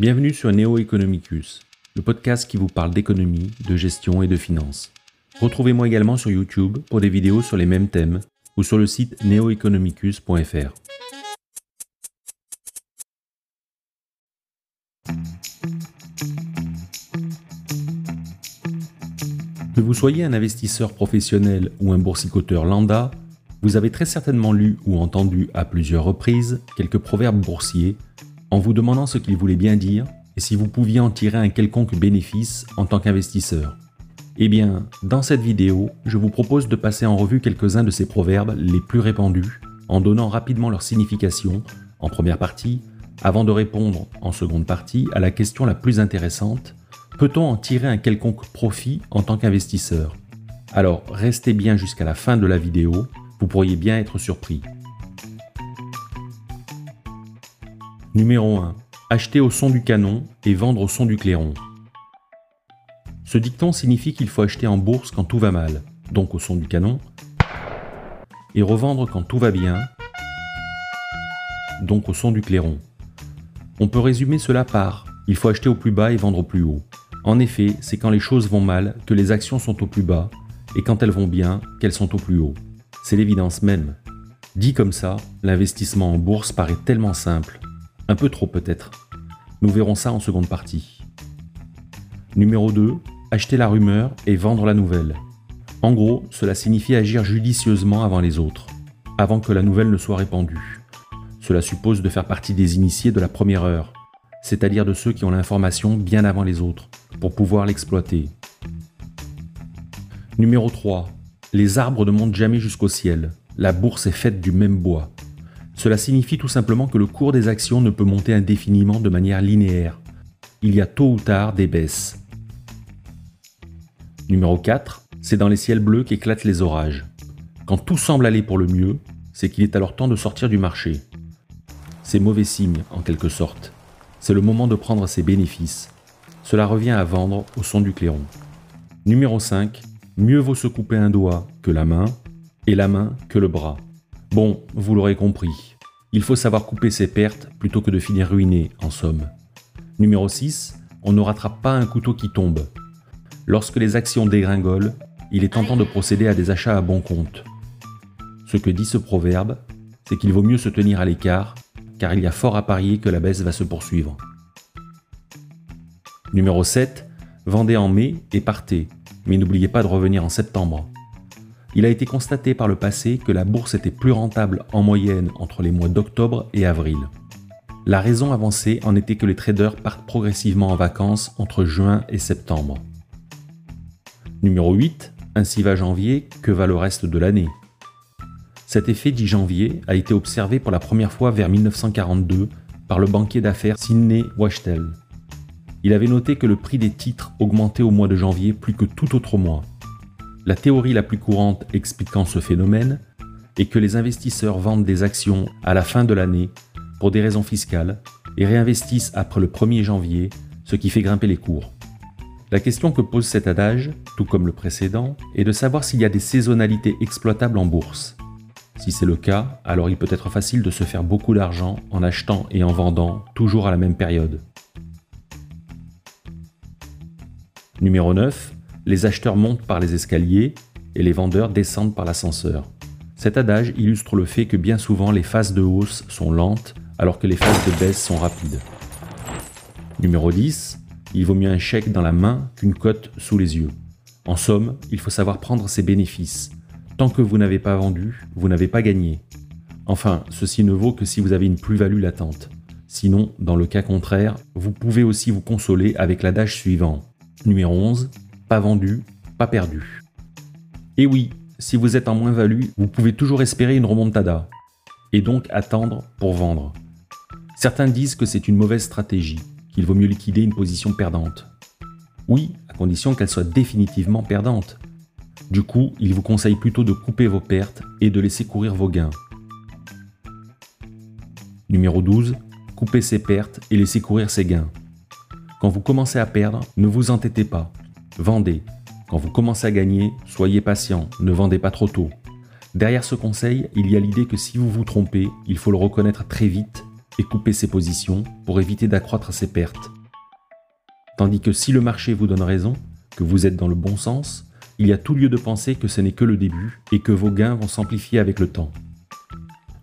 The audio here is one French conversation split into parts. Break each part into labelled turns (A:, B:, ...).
A: Bienvenue sur Neo Economicus, le podcast qui vous parle d'économie, de gestion et de finance. Retrouvez-moi également sur YouTube pour des vidéos sur les mêmes thèmes ou sur le site neoeconomicus.fr. Que vous soyez un investisseur professionnel ou un boursicoteur lambda, vous avez très certainement lu ou entendu à plusieurs reprises quelques proverbes boursiers en vous demandant ce qu'ils voulaient bien dire et si vous pouviez en tirer un quelconque bénéfice en tant qu'investisseur. Eh bien, dans cette vidéo, je vous propose de passer en revue quelques-uns de ces proverbes les plus répandus, en donnant rapidement leur signification en première partie, avant de répondre en seconde partie à la question la plus intéressante, peut-on en tirer un quelconque profit en tant qu'investisseur? Alors restez bien jusqu'à la fin de la vidéo, vous pourriez bien être surpris. Numéro 1. Acheter au son du canon et vendre au son du clairon. Ce dicton signifie qu'il faut acheter en bourse quand tout va mal, donc au son du canon, et revendre quand tout va bien, donc au son du clairon. On peut résumer cela par il faut acheter au plus bas et vendre au plus haut. En effet, c'est quand les choses vont mal que les actions sont au plus bas, et quand elles vont bien qu'elles sont au plus haut. C'est l'évidence même. Dit comme ça, l'investissement en bourse paraît tellement simple, un peu trop peut-être. Nous verrons ça en seconde partie. Numéro 2. Acheter la rumeur et vendre la nouvelle. En gros, cela signifie agir judicieusement avant les autres, avant que la nouvelle ne soit répandue. Cela suppose de faire partie des initiés de la première heure, c'est-à-dire de ceux qui ont l'information bien avant les autres, pour pouvoir l'exploiter. Numéro 3. Les arbres ne montent jamais jusqu'au ciel. La bourse est faite du même bois. Cela signifie tout simplement que le cours des actions ne peut monter indéfiniment de manière linéaire. Il y a tôt ou tard des baisses. Numéro 4. C'est dans les ciels bleus qu'éclatent les orages. Quand tout semble aller pour le mieux, c'est qu'il est alors temps de sortir du marché. C'est mauvais signe, en quelque sorte. C'est le moment de prendre ses bénéfices. Cela revient à vendre au son du clairon. Numéro 5. Mieux vaut se couper un doigt que la main, et la main que le bras. Bon, vous l'aurez compris, il faut savoir couper ses pertes plutôt que de finir ruiné, en somme. Numéro 6. On ne rattrape pas un couteau qui tombe. Lorsque les actions dégringolent, il est tentant de procéder à des achats à bon compte. Ce que dit ce proverbe, c'est qu'il vaut mieux se tenir à l'écart, car il y a fort à parier que la baisse va se poursuivre. Numéro 7. Vendez en mai et partez, mais n'oubliez pas de revenir en septembre il a été constaté par le passé que la bourse était plus rentable en moyenne entre les mois d'octobre et avril. La raison avancée en était que les traders partent progressivement en vacances entre juin et septembre. Numéro 8. Ainsi va janvier, que va le reste de l'année Cet effet dit janvier a été observé pour la première fois vers 1942 par le banquier d'affaires Sidney Wachtel. Il avait noté que le prix des titres augmentait au mois de janvier plus que tout autre mois. La théorie la plus courante expliquant ce phénomène est que les investisseurs vendent des actions à la fin de l'année pour des raisons fiscales et réinvestissent après le 1er janvier, ce qui fait grimper les cours. La question que pose cet adage, tout comme le précédent, est de savoir s'il y a des saisonnalités exploitables en bourse. Si c'est le cas, alors il peut être facile de se faire beaucoup d'argent en achetant et en vendant toujours à la même période. Numéro 9 les acheteurs montent par les escaliers et les vendeurs descendent par l'ascenseur. Cet adage illustre le fait que bien souvent les phases de hausse sont lentes alors que les phases de baisse sont rapides. Numéro 10. Il vaut mieux un chèque dans la main qu'une cote sous les yeux. En somme, il faut savoir prendre ses bénéfices. Tant que vous n'avez pas vendu, vous n'avez pas gagné. Enfin, ceci ne vaut que si vous avez une plus-value latente. Sinon, dans le cas contraire, vous pouvez aussi vous consoler avec l'adage suivant. Numéro 11 pas vendu, pas perdu. Et oui, si vous êtes en moins-value, vous pouvez toujours espérer une remontada, et donc attendre pour vendre. Certains disent que c'est une mauvaise stratégie, qu'il vaut mieux liquider une position perdante. Oui, à condition qu'elle soit définitivement perdante. Du coup, il vous conseille plutôt de couper vos pertes et de laisser courir vos gains. Numéro 12. Coupez ses pertes et laissez courir ses gains. Quand vous commencez à perdre, ne vous entêtez pas vendez. Quand vous commencez à gagner, soyez patient, ne vendez pas trop tôt. Derrière ce conseil, il y a l'idée que si vous vous trompez, il faut le reconnaître très vite et couper ses positions pour éviter d'accroître ses pertes. Tandis que si le marché vous donne raison, que vous êtes dans le bon sens, il y a tout lieu de penser que ce n'est que le début et que vos gains vont s'amplifier avec le temps.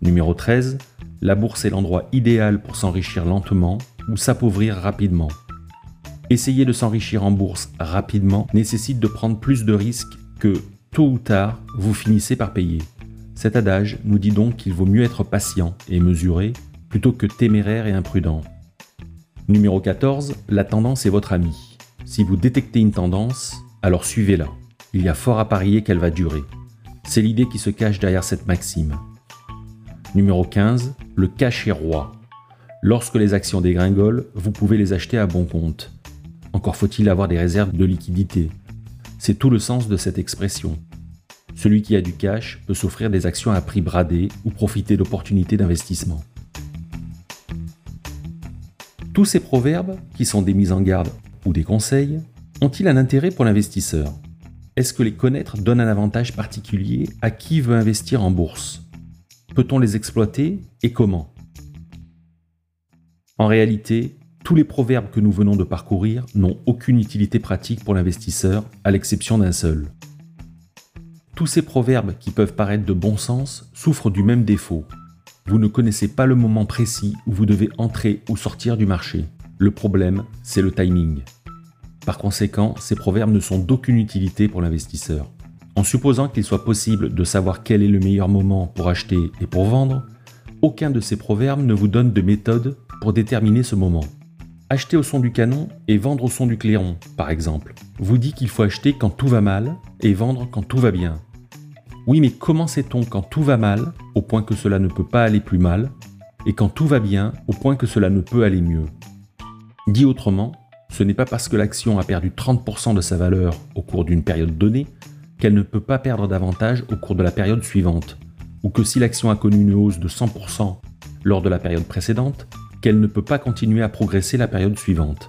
A: Numéro 13. La bourse est l'endroit idéal pour s'enrichir lentement ou s'appauvrir rapidement. Essayer de s'enrichir en bourse rapidement nécessite de prendre plus de risques que, tôt ou tard, vous finissez par payer. Cet adage nous dit donc qu'il vaut mieux être patient et mesuré plutôt que téméraire et imprudent. Numéro 14. La tendance est votre ami. Si vous détectez une tendance, alors suivez-la. Il y a fort à parier qu'elle va durer. C'est l'idée qui se cache derrière cette maxime. Numéro 15. Le cash est roi. Lorsque les actions dégringolent, vous pouvez les acheter à bon compte. Encore faut-il avoir des réserves de liquidité. C'est tout le sens de cette expression. Celui qui a du cash peut s'offrir des actions à prix bradé ou profiter d'opportunités d'investissement. Tous ces proverbes, qui sont des mises en garde ou des conseils, ont-ils un intérêt pour l'investisseur? Est-ce que les connaître donne un avantage particulier à qui veut investir en bourse? Peut-on les exploiter et comment? En réalité, tous les proverbes que nous venons de parcourir n'ont aucune utilité pratique pour l'investisseur, à l'exception d'un seul. Tous ces proverbes qui peuvent paraître de bon sens souffrent du même défaut. Vous ne connaissez pas le moment précis où vous devez entrer ou sortir du marché. Le problème, c'est le timing. Par conséquent, ces proverbes ne sont d'aucune utilité pour l'investisseur. En supposant qu'il soit possible de savoir quel est le meilleur moment pour acheter et pour vendre, aucun de ces proverbes ne vous donne de méthode pour déterminer ce moment. Acheter au son du canon et vendre au son du clairon, par exemple, vous dit qu'il faut acheter quand tout va mal et vendre quand tout va bien. Oui, mais comment sait-on quand tout va mal, au point que cela ne peut pas aller plus mal, et quand tout va bien, au point que cela ne peut aller mieux? Dit autrement, ce n'est pas parce que l'action a perdu 30% de sa valeur au cours d'une période donnée qu'elle ne peut pas perdre davantage au cours de la période suivante, ou que si l'action a connu une hausse de 100% lors de la période précédente, qu'elle ne peut pas continuer à progresser la période suivante.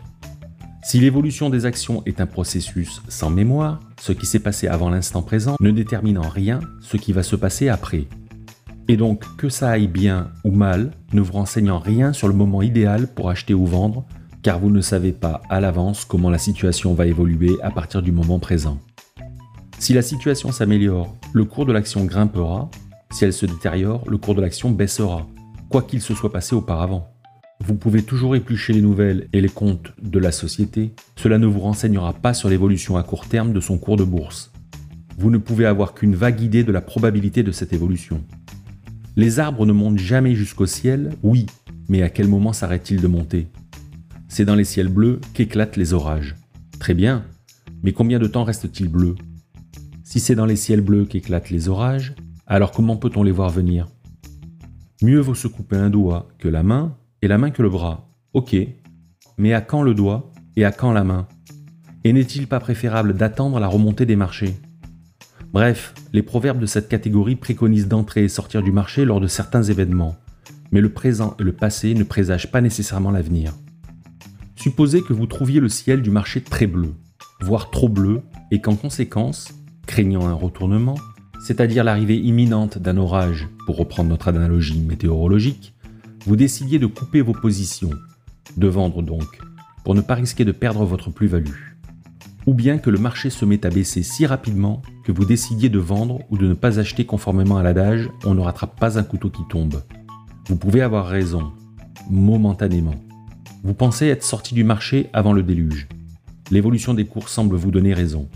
A: Si l'évolution des actions est un processus sans mémoire, ce qui s'est passé avant l'instant présent ne détermine en rien ce qui va se passer après. Et donc, que ça aille bien ou mal ne vous renseigne en rien sur le moment idéal pour acheter ou vendre, car vous ne savez pas à l'avance comment la situation va évoluer à partir du moment présent. Si la situation s'améliore, le cours de l'action grimpera, si elle se détériore, le cours de l'action baissera, quoi qu'il se soit passé auparavant. Vous pouvez toujours éplucher les nouvelles et les comptes de la société, cela ne vous renseignera pas sur l'évolution à court terme de son cours de bourse. Vous ne pouvez avoir qu'une vague idée de la probabilité de cette évolution. Les arbres ne montent jamais jusqu'au ciel, oui, mais à quel moment s'arrêtent-ils de monter? C'est dans les ciels bleus qu'éclatent les orages. Très bien, mais combien de temps reste-t-il bleu? Si c'est dans les ciels bleus qu'éclatent les orages, alors comment peut-on les voir venir? Mieux vaut se couper un doigt que la main, et la main que le bras. Ok, mais à quand le doigt et à quand la main? Et n'est-il pas préférable d'attendre la remontée des marchés? Bref, les proverbes de cette catégorie préconisent d'entrer et sortir du marché lors de certains événements, mais le présent et le passé ne présagent pas nécessairement l'avenir. Supposez que vous trouviez le ciel du marché très bleu, voire trop bleu, et qu'en conséquence, craignant un retournement, c'est-à-dire l'arrivée imminente d'un orage, pour reprendre notre analogie météorologique, vous décidiez de couper vos positions, de vendre donc, pour ne pas risquer de perdre votre plus-value. Ou bien que le marché se met à baisser si rapidement que vous décidiez de vendre ou de ne pas acheter conformément à l'adage on ne rattrape pas un couteau qui tombe. Vous pouvez avoir raison, momentanément. Vous pensez être sorti du marché avant le déluge. L'évolution des cours semble vous donner raison.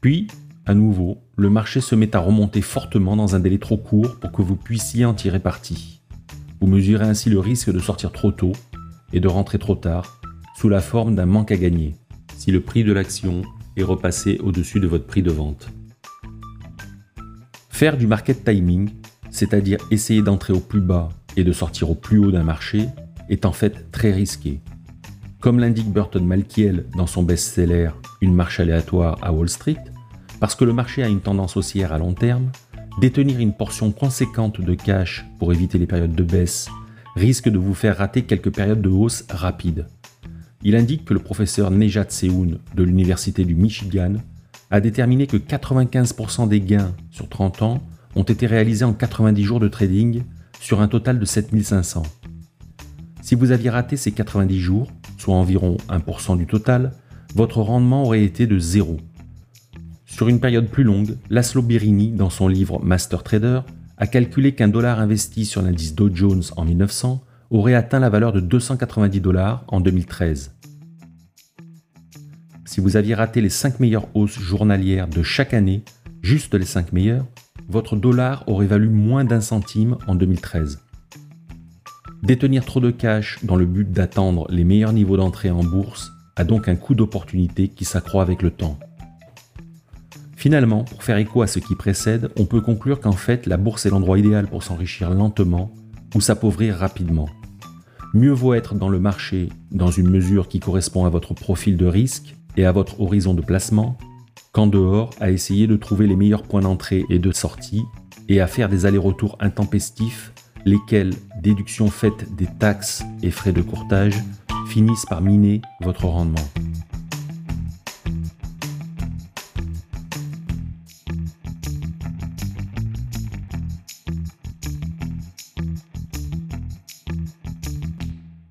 A: Puis, à nouveau, le marché se met à remonter fortement dans un délai trop court pour que vous puissiez en tirer parti. Vous mesurez ainsi le risque de sortir trop tôt et de rentrer trop tard, sous la forme d'un manque à gagner, si le prix de l'action est repassé au-dessus de votre prix de vente. Faire du market timing, c'est-à-dire essayer d'entrer au plus bas et de sortir au plus haut d'un marché, est en fait très risqué. Comme l'indique Burton Malkiel dans son best-seller Une marche aléatoire à Wall Street, parce que le marché a une tendance haussière à long terme, détenir une portion conséquente de cash pour éviter les périodes de baisse risque de vous faire rater quelques périodes de hausse rapides. Il indique que le professeur Nejat Seoun de l'Université du Michigan a déterminé que 95% des gains sur 30 ans ont été réalisés en 90 jours de trading sur un total de 7500. Si vous aviez raté ces 90 jours, soit environ 1% du total, votre rendement aurait été de zéro. Sur une période plus longue, Laszlo Birini, dans son livre Master Trader, a calculé qu'un dollar investi sur l'indice Dow Jones en 1900 aurait atteint la valeur de 290 dollars en 2013. Si vous aviez raté les 5 meilleures hausses journalières de chaque année, juste les 5 meilleures, votre dollar aurait valu moins d'un centime en 2013. Détenir trop de cash dans le but d'attendre les meilleurs niveaux d'entrée en bourse a donc un coût d'opportunité qui s'accroît avec le temps. Finalement, pour faire écho à ce qui précède, on peut conclure qu'en fait, la bourse est l'endroit idéal pour s'enrichir lentement ou s'appauvrir rapidement. Mieux vaut être dans le marché dans une mesure qui correspond à votre profil de risque et à votre horizon de placement, qu'en dehors à essayer de trouver les meilleurs points d'entrée et de sortie et à faire des allers-retours intempestifs, lesquels, déduction faite des taxes et frais de courtage, finissent par miner votre rendement.